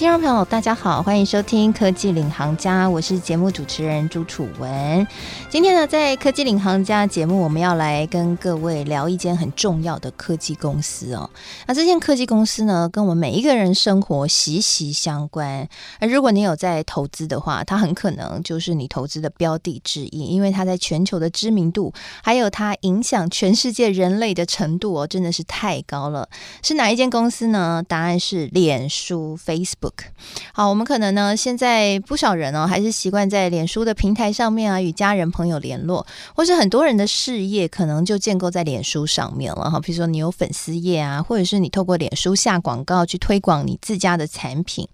听众朋友，大家好，欢迎收听《科技领航家》，我是节目主持人朱楚文。今天呢，在《科技领航家》节目，我们要来跟各位聊一间很重要的科技公司哦。那这间科技公司呢，跟我们每一个人生活息息相关。而如果你有在投资的话，它很可能就是你投资的标的之一，因为它在全球的知名度，还有它影响全世界人类的程度哦，真的是太高了。是哪一间公司呢？答案是脸书 （Facebook）。好，我们可能呢，现在不少人哦，还是习惯在脸书的平台上面啊，与家人朋友联络，或是很多人的事业可能就建构在脸书上面了哈。比如说你有粉丝页啊，或者是你透过脸书下广告去推广你自家的产品，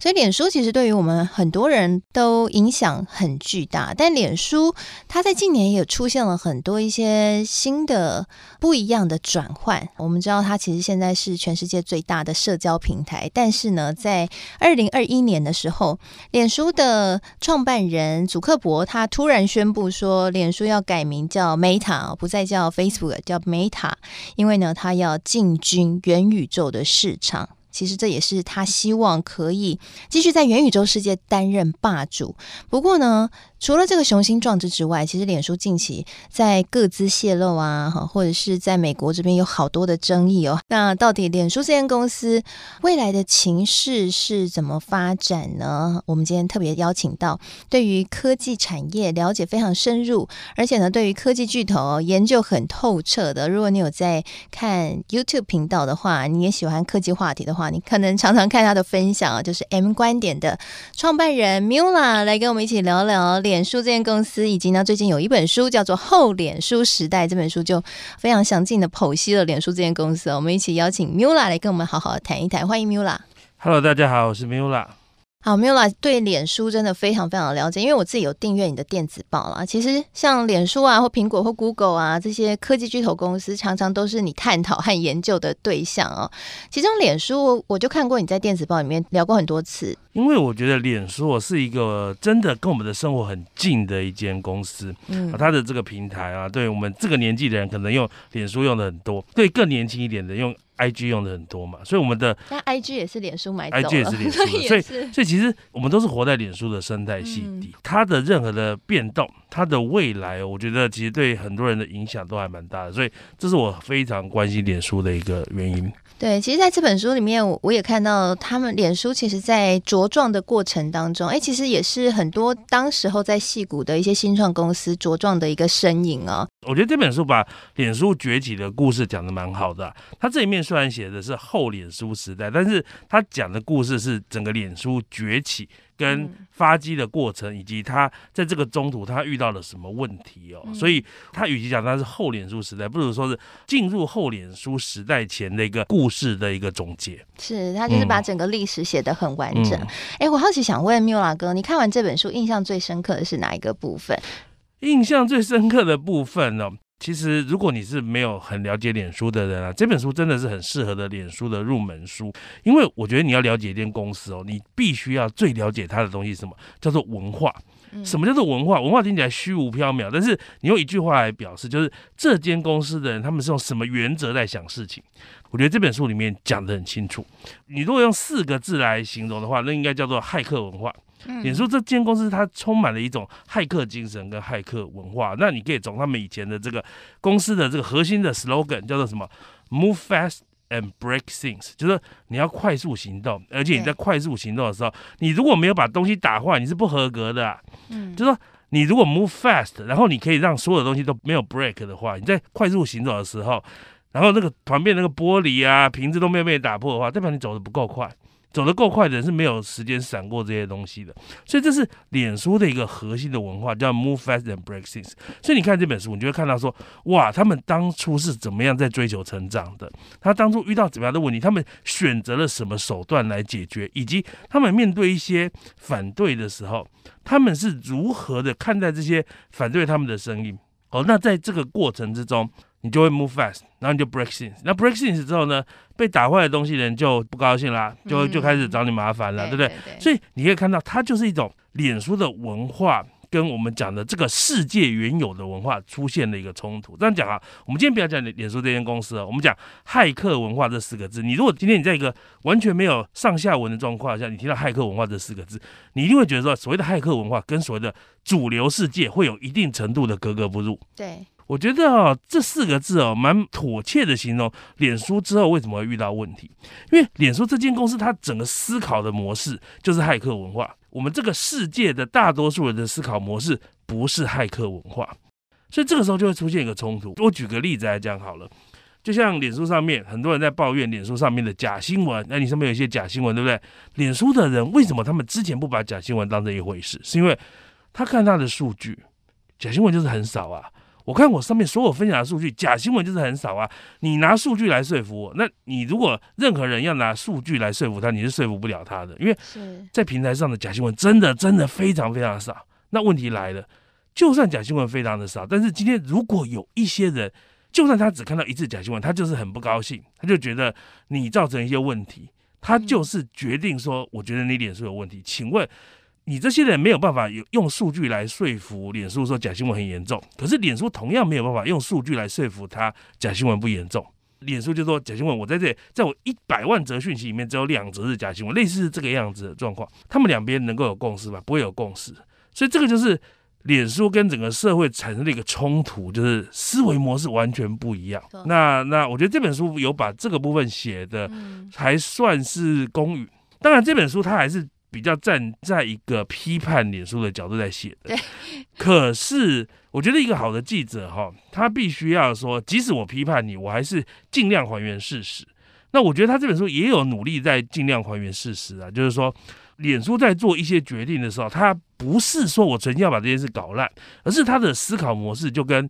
所以脸书其实对于我们很多人都影响很巨大。但脸书它在近年也出现了很多一些新的不一样的转换。我们知道它其实现在是全世界最大的社交平台，但是呢，在二零二一年的时候，脸书的创办人祖克伯他突然宣布说，脸书要改名叫 Meta，不再叫 Facebook，叫 Meta，因为呢，他要进军元宇宙的市场。其实这也是他希望可以继续在元宇宙世界担任霸主。不过呢，除了这个雄心壮志之外，其实脸书近期在个资泄露啊，哈，或者是在美国这边有好多的争议哦。那到底脸书这间公司未来的情势是怎么发展呢？我们今天特别邀请到对于科技产业了解非常深入，而且呢，对于科技巨头研究很透彻的。如果你有在看 YouTube 频道的话，你也喜欢科技话题的话，你可能常常看他的分享啊，就是 M 观点的创办人 Mula 来跟我们一起聊聊脸书这间公司，以及呢，最近有一本书叫做《后脸书时代》，这本书就非常详尽的剖析了脸书这间公司。我们一起邀请 Mula 来跟我们好好的谈一谈，欢迎 Mula。Hello，大家好，我是 Mula。好，Mula 对脸书真的非常非常的了解，因为我自己有订阅你的电子报啦。其实像脸书啊，或苹果或 Google 啊这些科技巨头公司，常常都是你探讨和研究的对象哦。其中脸书，我就看过你在电子报里面聊过很多次。因为我觉得脸书是一个真的跟我们的生活很近的一间公司，嗯，它的这个平台啊，对我们这个年纪的人可能用脸书用的很多，对更年轻一点的用。IG 用的很多嘛，所以我们的那 IG 也是脸书买，IG 也是脸书的，所以所以其实我们都是活在脸书的生态系底，嗯、它的任何的变动，它的未来，我觉得其实对很多人的影响都还蛮大的，所以这是我非常关心脸书的一个原因。对，其实在这本书里面，我我也看到他们脸书其实，在茁壮的过程当中，哎，其实也是很多当时候在戏谷的一些新创公司茁壮的一个身影啊、哦。我觉得这本书把脸书崛起的故事讲的蛮好的、啊。它这里面虽然写的是后脸书时代，但是它讲的故事是整个脸书崛起。跟发迹的过程，以及他在这个中途他遇到了什么问题哦，嗯、所以他与其讲他是后脸书时代，不如说是进入后脸书时代前的一个故事的一个总结。是他就是把整个历史写得很完整。哎、我好奇想问 Mula 哥，你看完这本书，印象最深刻的是哪一个部分？印象最深刻的部分呢、哦？其实，如果你是没有很了解脸书的人啊，这本书真的是很适合的脸书的入门书。因为我觉得你要了解一间公司哦，你必须要最了解它的东西是什么，叫做文化。什么叫做文化？文化听起来虚无缥缈，但是你用一句话来表示，就是这间公司的人他们是用什么原则在想事情。我觉得这本书里面讲得很清楚。你如果用四个字来形容的话，那应该叫做骇客文化。脸书这间公司，它充满了一种骇客精神跟骇客文化。那你可以从他们以前的这个公司的这个核心的 slogan 叫做什么？Move fast and break things，就是你要快速行动，而且你在快速行动的时候，你如果没有把东西打坏，你是不合格的啊。嗯，就是说你如果 move fast，然后你可以让所有的东西都没有 break 的话，你在快速行走的时候，然后那个旁边那个玻璃啊瓶子都没有被打破的话，代表你走的不够快。走得够快的人是没有时间闪过这些东西的，所以这是脸书的一个核心的文化，叫 Move Fast and Break Things。所以你看这本书，你就会看到说，哇，他们当初是怎么样在追求成长的？他当初遇到怎么样的问题？他们选择了什么手段来解决？以及他们面对一些反对的时候，他们是如何的看待这些反对他们的声音？哦，那在这个过程之中，你就会 move fast，然后你就 break things。那 break things 之后呢，被打坏的东西人就不高兴啦，就就开始找你麻烦了，嗯、对不对？对对对，所以你可以看到，它就是一种脸书的文化跟我们讲的这个世界原有的文化出现了一个冲突。这样讲啊，我们今天不要讲脸脸书这间公司啊，我们讲骇客文化这四个字。你如果今天你在一个完全没有上下文的状况下，你听到骇客文化这四个字，你一定会觉得说，所谓的骇客文化跟所谓的主流世界会有一定程度的格格不入。对。我觉得啊，这四个字哦，蛮妥切的形容脸书之后为什么会遇到问题。因为脸书这间公司，它整个思考的模式就是骇客文化。我们这个世界的大多数人的思考模式不是骇客文化，所以这个时候就会出现一个冲突。我举个例子来讲好了，就像脸书上面很多人在抱怨脸书上面的假新闻，那你上面有一些假新闻，对不对？脸书的人为什么他们之前不把假新闻当成一回事？是因为他看他的数据，假新闻就是很少啊。我看我上面所有分享的数据，假新闻就是很少啊。你拿数据来说服我，那你如果任何人要拿数据来说服他，你是说服不了他的，因为在平台上的假新闻真的真的非常非常少。那问题来了，就算假新闻非常的少，但是今天如果有一些人，就算他只看到一次假新闻，他就是很不高兴，他就觉得你造成一些问题，他就是决定说，我觉得你脸书有问题，请问。你这些人没有办法有用数据来说服脸书说假新闻很严重，可是脸书同样没有办法用数据来说服他假新闻不严重。脸书就说假新闻，我在这里，在我一百万则讯息里面只有两则是假新闻，类似是这个样子的状况。他们两边能够有共识吗？不会有共识。所以这个就是脸书跟整个社会产生的一个冲突，就是思维模式完全不一样。那那我觉得这本书有把这个部分写的还算是公允。当然这本书它还是。比较站在一个批判脸书的角度在写的，对。可是我觉得一个好的记者哈，他必须要说，即使我批判你，我还是尽量还原事实。那我觉得他这本书也有努力在尽量还原事实啊，就是说，脸书在做一些决定的时候，他不是说我曾经要把这件事搞烂，而是他的思考模式就跟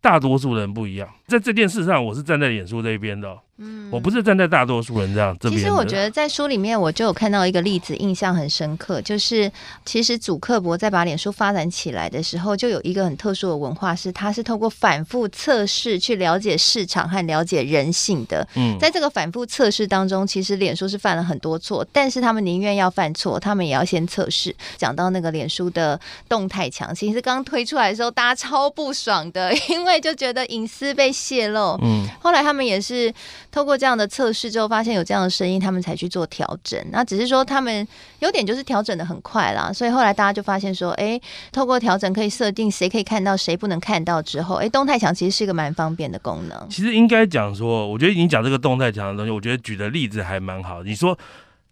大多数人不一样。在这件事上，我是站在脸书这边的。嗯，我不是站在大多数人这样这边。其实我觉得在书里面，我就有看到一个例子，印象很深刻，就是其实祖克伯在把脸书发展起来的时候，就有一个很特殊的文化，是他是透过反复测试去了解市场和了解人性的。嗯，在这个反复测试当中，其实脸书是犯了很多错，但是他们宁愿要犯错，他们也要先测试。讲到那个脸书的动态墙，其实刚推出来的时候，大家超不爽的，因为就觉得隐私被泄露。嗯，后来他们也是。透过这样的测试之后，发现有这样的声音，他们才去做调整。那只是说他们优点就是调整的很快啦，所以后来大家就发现说，哎，透过调整可以设定谁可以看到，谁不能看到之后，哎，动态墙其实是一个蛮方便的功能。其实应该讲说，我觉得你讲这个动态墙的东西，我觉得举的例子还蛮好。你说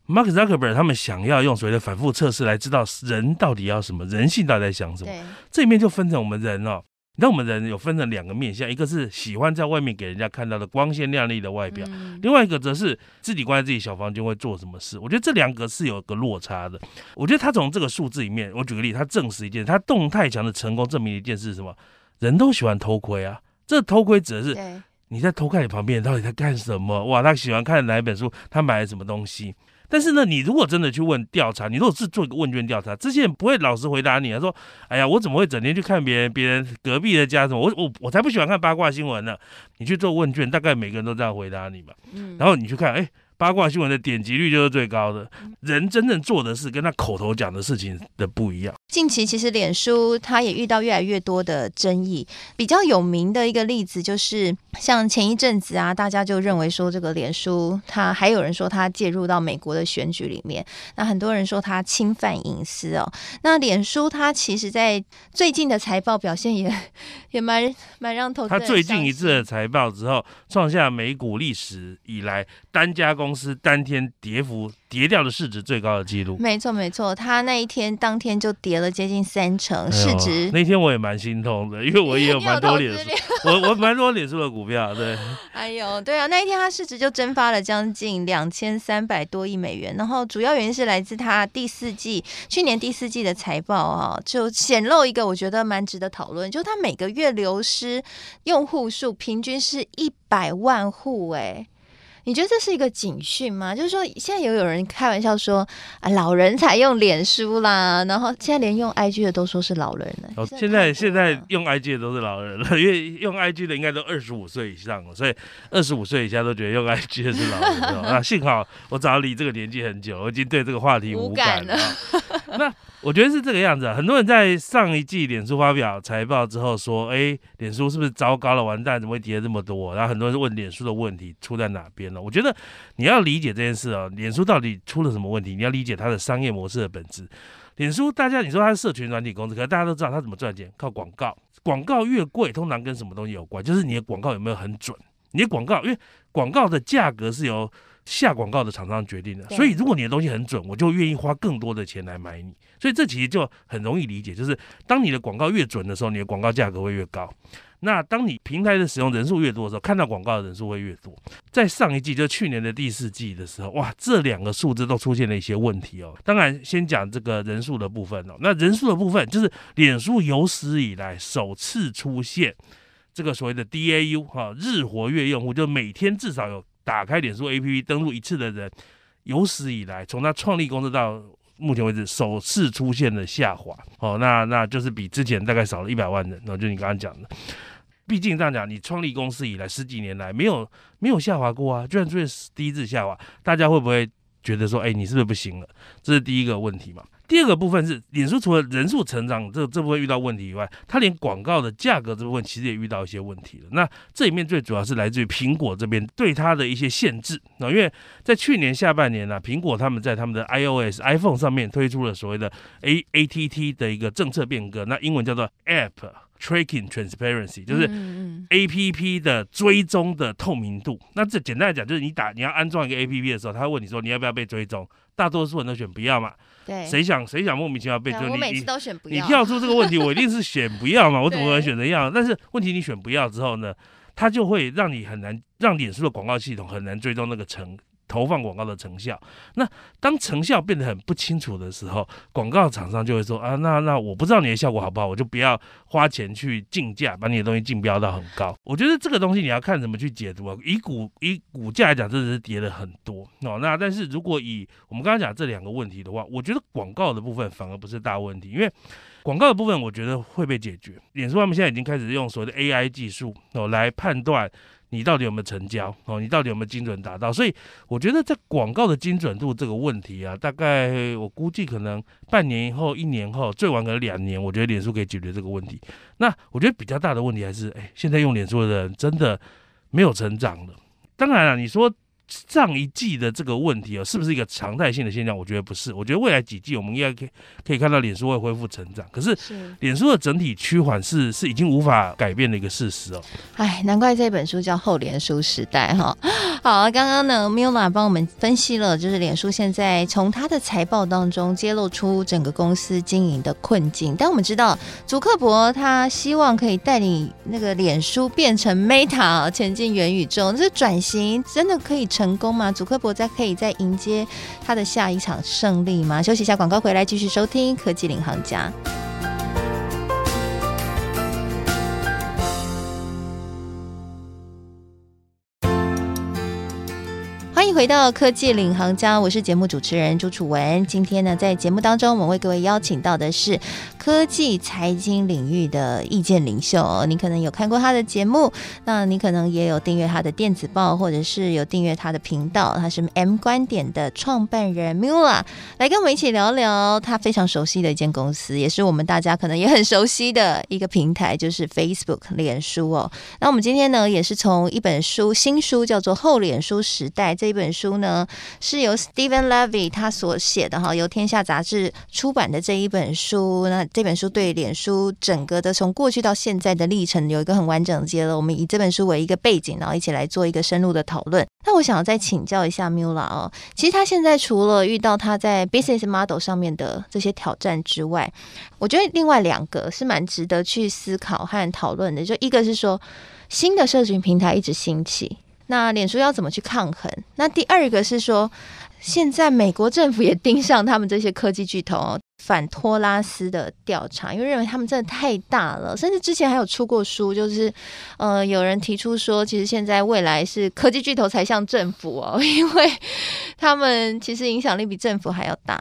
Mark Zuckerberg 他们想要用所谓的反复测试来知道人到底要什么，人性到底在想什么，这里面就分成我们人哦。那我们人有分成两个面向，一个是喜欢在外面给人家看到的光鲜亮丽的外表，嗯、另外一个则是自己关在自己小房间会做什么事。我觉得这两个是有个落差的。我觉得他从这个数字里面，我举个例，他证实一件，他动态墙的成功证明一件事是什么？人都喜欢偷窥啊。这偷窥指的是你在偷看你旁边人到底在干什么？哇，他喜欢看哪一本书？他买了什么东西？但是呢，你如果真的去问调查，你如果是做一个问卷调查，这些人不会老实回答你。他说：“哎呀，我怎么会整天去看别人别人隔壁的家什么？我我我才不喜欢看八卦新闻呢。”你去做问卷，大概每个人都这样回答你嘛。嗯，然后你去看，哎。八卦新闻的点击率就是最高的，人真正做的事跟他口头讲的事情的不一样。近期其实脸书它也遇到越来越多的争议，比较有名的一个例子就是，像前一阵子啊，大家就认为说这个脸书，它还有人说它介入到美国的选举里面，那很多人说它侵犯隐私哦。那脸书它其实在最近的财报表现也 也蛮蛮让投资人。它最近一次的财报之后，创下美股历史以来单家公司当天跌幅跌掉的市值最高的记录，没错没错，他那一天当天就跌了接近三成市值。哎、那天我也蛮心痛的，因为我也有 蛮多脸书，我我蛮多脸书的股票，对。哎呦，对啊，那一天他市值就蒸发了将近两千三百多亿美元，然后主要原因是来自他第四季去年第四季的财报啊，就显露一个我觉得蛮值得讨论，就他每个月流失用户数平均是一百万户，哎。你觉得这是一个警讯吗？就是说，现在也有人开玩笑说啊，老人才用脸书啦，然后现在连用 IG 的都说是老人了。哦，现在现在用 IG 的都是老人了，因为用 IG 的应该都二十五岁以上了，所以二十五岁以下都觉得用 IG 的是老人了。那 幸好我早离这个年纪很久，我已经对这个话题无感了。那我觉得是这个样子啊，很多人在上一季脸书发表财报之后说，哎，脸书是不是糟糕了？完蛋，怎么会跌这么多？然后很多人问脸书的问题出在哪边了？我觉得你要理解这件事啊，脸书到底出了什么问题？你要理解它的商业模式的本质。脸书大家你说它是社群软体公司，可是大家都知道它怎么赚钱，靠广告。广告越贵，通常跟什么东西有关？就是你的广告有没有很准？你的广告，因为广告的价格是由下广告的厂商决定的，所以如果你的东西很准，我就愿意花更多的钱来买你。所以这其实就很容易理解，就是当你的广告越准的时候，你的广告价格会越高。那当你平台的使用人数越多的时候，看到广告的人数会越多。在上一季，就去年的第四季的时候，哇，这两个数字都出现了一些问题哦。当然，先讲这个人数的部分哦。那人数的部分，就是脸书有史以来首次出现这个所谓的 DAU 哈，日活跃用户，就每天至少有打开脸书 APP 登录一次的人，有史以来从他创立公司到目前为止首次出现了下滑。哦，那那就是比之前大概少了一百万人。那就你刚刚讲的。毕竟这样讲，你创立公司以来十几年来没有没有下滑过啊，居然出现第一次下滑，大家会不会觉得说，哎，你是不是不行了？这是第一个问题嘛。第二个部分是，脸书除了人数成长这这部分遇到问题以外，它连广告的价格这部分其实也遇到一些问题了。那这里面最主要是来自于苹果这边对它的一些限制。那因为在去年下半年呢、苹果他们在他们的 iOS iPhone 上面推出了所谓的 A A T T 的一个政策变革，那英文叫做 App。Tracking Transparency 就是 A P P 的追踪的透明度。那这简单来讲，就是你打你要安装一个 A P P 的时候，他会问你说你要不要被追踪？大多数人都选不要嘛。对。谁想谁想莫名其妙被追踪？我每次都选不要。你跳出这个问题，我一定是选不要嘛。我怎么可能选择要？但是问题你选不要之后呢，它就会让你很难，让脸书的广告系统很难追踪那个成。投放广告的成效，那当成效变得很不清楚的时候，广告厂商就会说啊，那那我不知道你的效果好不好，我就不要花钱去竞价，把你的东西竞标到很高。我觉得这个东西你要看怎么去解读啊。以股以股价来讲，真的是跌了很多哦。那但是如果以我们刚刚讲这两个问题的话，我觉得广告的部分反而不是大问题，因为广告的部分我觉得会被解决。脸书他们现在已经开始用所谓的 AI 技术哦来判断。你到底有没有成交哦？你到底有没有精准达到？所以我觉得在广告的精准度这个问题啊，大概我估计可能半年以后、一年后，最晚可能两年，我觉得脸书可以解决这个问题。那我觉得比较大的问题还是，哎，现在用脸书的人真的没有成长了。当然了，你说。上一季的这个问题啊，是不是一个常态性的现象？我觉得不是。我觉得未来几季我们应该可以可以看到脸书会恢复成长。可是，脸书的整体趋缓是是已经无法改变的一个事实哦。哎，难怪这本书叫《后脸书时代》哈。好，刚刚呢，Mila 帮我们分析了，就是脸书现在从他的财报当中揭露出整个公司经营的困境。但我们知道，祖克伯他希望可以带领那个脸书变成 Meta 前进元宇宙，这转型真的可以成成功吗？祖克伯在可以再迎接他的下一场胜利吗？休息一下，广告回来继续收听科技领航家。欢迎回到科技领航家，我是节目主持人朱楚文。今天呢，在节目当中，我们为各位邀请到的是科技财经领域的意见领袖哦。你可能有看过他的节目，那你可能也有订阅他的电子报，或者是有订阅他的频道。他是 M 观点的创办人 Mula，来跟我们一起聊聊他非常熟悉的一间公司，也是我们大家可能也很熟悉的一个平台，就是 Facebook 脸书哦。那我们今天呢，也是从一本书，新书叫做《后脸书时代》这。一本书呢，是由 Steven Levy 他所写的哈，由天下杂志出版的这一本书。那这本书对脸书整个的从过去到现在的历程有一个很完整的揭露。我们以这本书为一个背景，然后一起来做一个深入的讨论。那我想再请教一下 Mula 哦，其实他现在除了遇到他在 business model 上面的这些挑战之外，我觉得另外两个是蛮值得去思考和讨论的。就一个是说，新的社群平台一直兴起。那脸书要怎么去抗衡？那第二个是说，现在美国政府也盯上他们这些科技巨头哦反托拉斯的调查，因为认为他们真的太大了，甚至之前还有出过书，就是呃，有人提出说，其实现在未来是科技巨头才像政府哦，因为他们其实影响力比政府还要大。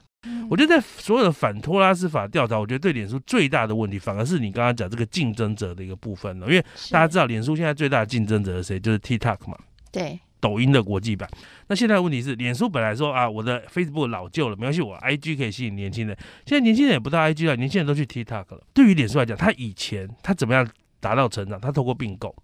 我觉得在所有的反托拉斯法调查，我觉得对脸书最大的问题，反而是你刚刚讲这个竞争者的一个部分了。因为大家知道，脸书现在最大的竞争者是谁？就是 TikTok 嘛，对，抖音的国际版。那现在的问题是，脸书本来说啊，我的 Facebook 老旧了，没关系，我 IG 可以吸引年轻人。现在年轻人也不到 IG 了，年轻人都去 TikTok 了。对于脸书来讲，他以前他怎么样达到成长？他透过并购。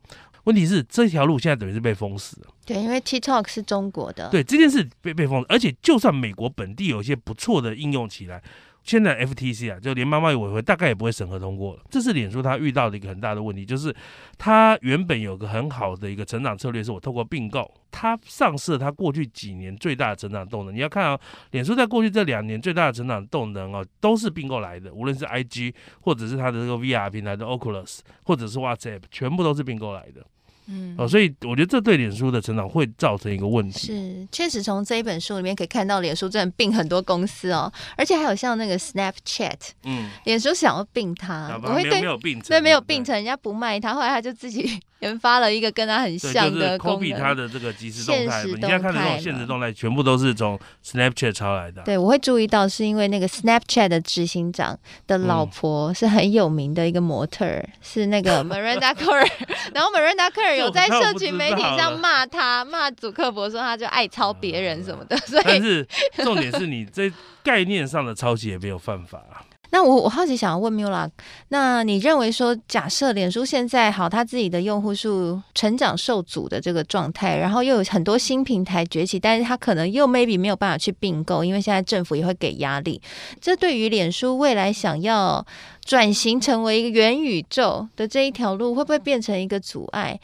问题是这条路现在等于是被封死了。对，因为 TikTok 是中国的。对，这件事被被封，而且就算美国本地有一些不错的应用起来。现在 FTC 啊，就联邦贸易委员会大概也不会审核通过了。这是脸书它遇到的一个很大的问题，就是它原本有个很好的一个成长策略，是我透过并购，它丧失了它过去几年最大的成长动能。你要看啊，脸书在过去这两年最大的成长动能哦，都是并购来的，无论是 IG 或者是它的这个 VR 平台的 Oculus，或者是 WhatsApp，全部都是并购来的。嗯，哦，所以我觉得这对脸书的成长会造成一个问题。是，确实从这一本书里面可以看到，脸书真的并很多公司哦，而且还有像那个 Snapchat，嗯，脸书想要并它，我会对没有并成，对，没有并成，人家不卖它，后来他就自己研发了一个跟他很像的功能，它的这个即时动态，你现在看的这种现实动态，全部都是从 Snapchat 抄来的。对，我会注意到，是因为那个 Snapchat 的执行长的老婆是很有名的一个模特儿，是那个 Miranda Kerr，然后 Miranda Kerr 有在社群媒体上骂他，骂祖克伯说他就爱抄别人什么的，所以但是重点是你这概念上的抄袭也没有犯法啊。那我我好奇想要问 Mula，那你认为说，假设脸书现在好，他自己的用户数成长受阻的这个状态，然后又有很多新平台崛起，但是他可能又 maybe 没有办法去并购，因为现在政府也会给压力，这对于脸书未来想要转型成为一个元宇宙的这一条路，会不会变成一个阻碍？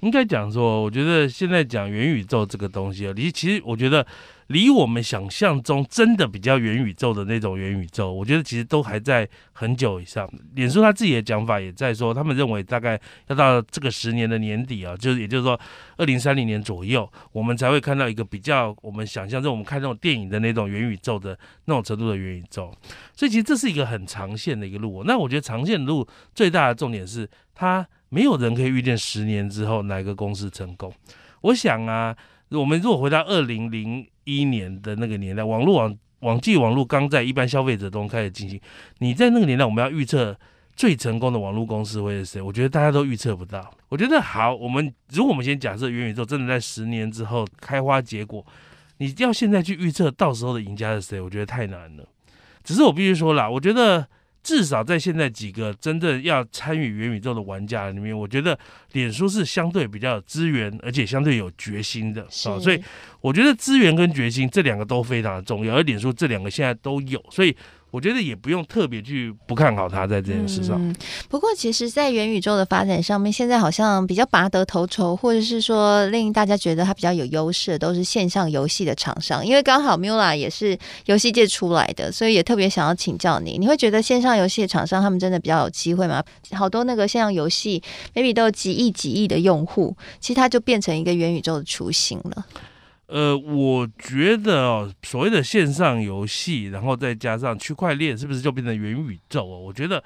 应该讲说，我觉得现在讲元宇宙这个东西啊，你其实我觉得。离我们想象中真的比较元宇宙的那种元宇宙，我觉得其实都还在很久以上。脸书他自己的讲法也在说，他们认为大概要到这个十年的年底啊，就是也就是说二零三零年左右，我们才会看到一个比较我们想象中我们看那种电影的那种元宇宙的那种程度的元宇宙。所以其实这是一个很长线的一个路。那我觉得长线路最大的重点是，它没有人可以预见十年之后哪个公司成功。我想啊，我们如果回到二零零一年的那个年代，网络网网际网络刚在一般消费者中开始进行。你在那个年代，我们要预测最成功的网络公司会是谁？我觉得大家都预测不到。我觉得好，我们如果我们先假设元宇宙真的在十年之后开花结果，你要现在去预测到时候的赢家是谁？我觉得太难了。只是我必须说了，我觉得。至少在现在几个真正要参与元宇宙的玩家里面，我觉得脸书是相对比较有资源，而且相对有决心的。所以我觉得资源跟决心这两个都非常的重要，而脸书这两个现在都有，所以。我觉得也不用特别去不看好它在这件事上。不过，其实，在元宇宙的发展上面，现在好像比较拔得头筹，或者是说令大家觉得它比较有优势的，都是线上游戏的厂商。因为刚好 Mula 也是游戏界出来的，所以也特别想要请教你。你会觉得线上游戏的厂商他们真的比较有机会吗？好多那个线上游戏，maybe 都有几亿、几亿的用户，其实它就变成一个元宇宙的雏形了。呃，我觉得哦，所谓的线上游戏，然后再加上区块链，是不是就变成元宇宙哦？我觉得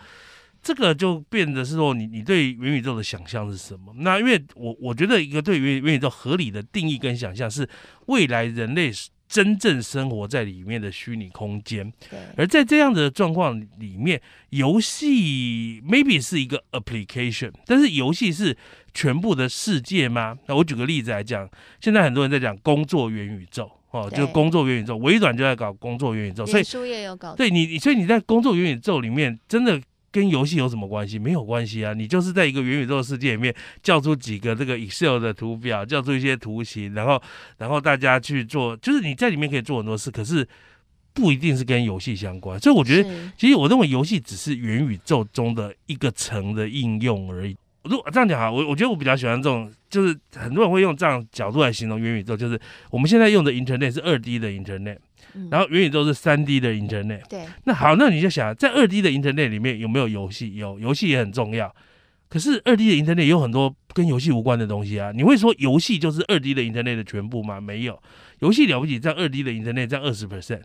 这个就变得是说，你你对元宇宙的想象是什么？那因为我我觉得一个对元元宇宙合理的定义跟想象是未来人类真正生活在里面的虚拟空间。而在这样的状况里面，游戏 maybe 是一个 application，但是游戏是。全部的世界吗？那我举个例子来讲，现在很多人在讲工作元宇宙哦，就工作元宇宙，微软就在搞工作元宇宙，所以书也有搞。对你，所以你在工作元宇宙里面，真的跟游戏有什么关系？没有关系啊，你就是在一个元宇宙的世界里面叫出几个这个 Excel 的图表，叫出一些图形，然后然后大家去做，就是你在里面可以做很多事，可是不一定是跟游戏相关。所以我觉得，其实我认为游戏只是元宇宙中的一个层的应用而已。如果这样讲啊，我我觉得我比较喜欢这种，就是很多人会用这样角度来形容元宇宙，就是我们现在用的 Internet 是二 D 的 Internet，然后元宇宙是三 D 的 Internet。对。那好，那你就想，在二 D 的 Internet 里面有没有游戏？有，游戏也很重要。可是二 D 的 Internet 也有很多跟游戏无关的东西啊。你会说游戏就是二 D 的 Internet 的全部吗？没有。游戏了不起，在二 D 的 Internet 占二十 percent，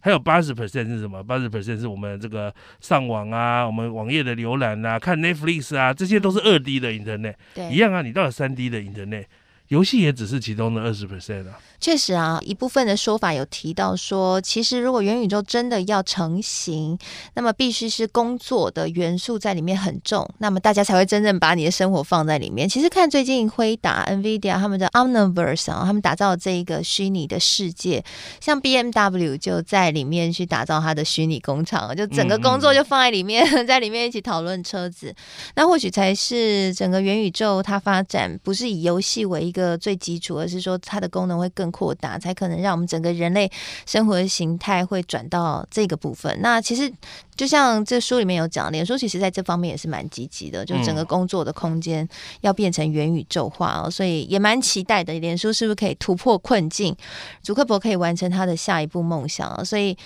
还有八十 percent 是什么？八十 percent 是我们这个上网啊，我们网页的浏览啊，看 Netflix 啊，这些都是二 D 的 Internet，对，一样啊，你到了三 D 的 Internet。游戏也只是其中的二十 percent 啊。确实啊，一部分的说法有提到说，其实如果元宇宙真的要成型，那么必须是工作的元素在里面很重，那么大家才会真正把你的生活放在里面。其实看最近辉达、NVIDIA 他们的 Omniverse 啊，他们打造这一个虚拟的世界，像 BMW 就在里面去打造它的虚拟工厂，就整个工作就放在里面，在里面一起讨论车子。那或许才是整个元宇宙它发展不是以游戏为一个。个最基础，而是说它的功能会更扩大，才可能让我们整个人类生活的形态会转到这个部分。那其实就像这书里面有讲，脸书其实在这方面也是蛮积极的，就整个工作的空间要变成元宇宙化哦，所以也蛮期待的。脸书是不是可以突破困境？祖克伯可以完成他的下一步梦想？所以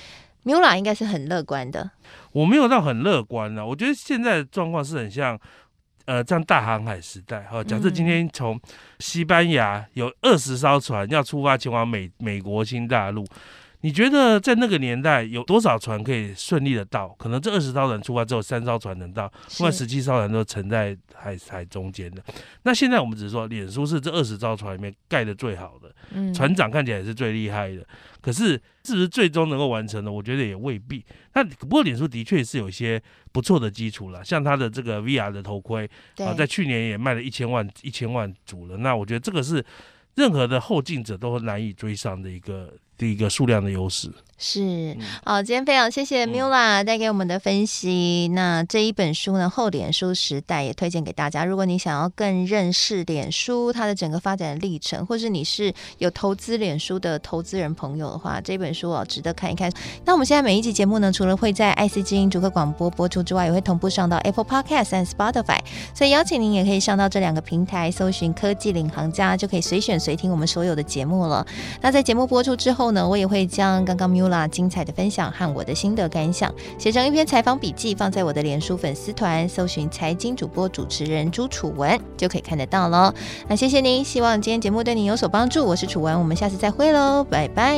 Mula 应该是很乐观的。我没有到很乐观啊，我觉得现在的状况是很像。呃，这样大航海时代哈，假设今天从西班牙有二十艘船要出发前往美美国新大陆，你觉得在那个年代有多少船可以顺利的到？可能这二十艘船出发之后三艘船能到，另外十七艘船都沉在海海中间的。那现在我们只是说，脸书是这二十艘船里面盖的最好的，船长看起来也是最厉害的。可是，是不是最终能够完成的？我觉得也未必。那不过，脸书的确是有一些不错的基础了，像它的这个 VR 的头盔啊，在去年也卖了一千万一千万组了。那我觉得这个是任何的后进者都难以追上的一个。第一个数量的优势是好，今天非常谢谢 Mula 带给我们的分析。嗯、那这一本书呢，《后脸书时代》也推荐给大家。如果你想要更认识脸书它的整个发展的历程，或是你是有投资脸书的投资人朋友的话，这本书哦值得看一看。那我们现在每一集节目呢，除了会在 IC 之音逐客广播播出之外，也会同步上到 Apple Podcast 和 Spotify。所以邀请您也可以上到这两个平台，搜寻“科技领航家”，就可以随选随听我们所有的节目了。那在节目播出之后，后呢，我也会将刚刚 Mula 精彩的分享和我的心得感想写成一篇采访笔记，放在我的脸书粉丝团，搜寻财经主播主持人朱楚文就可以看得到喽。那谢谢您，希望今天节目对您有所帮助。我是楚文，我们下次再会喽，拜拜。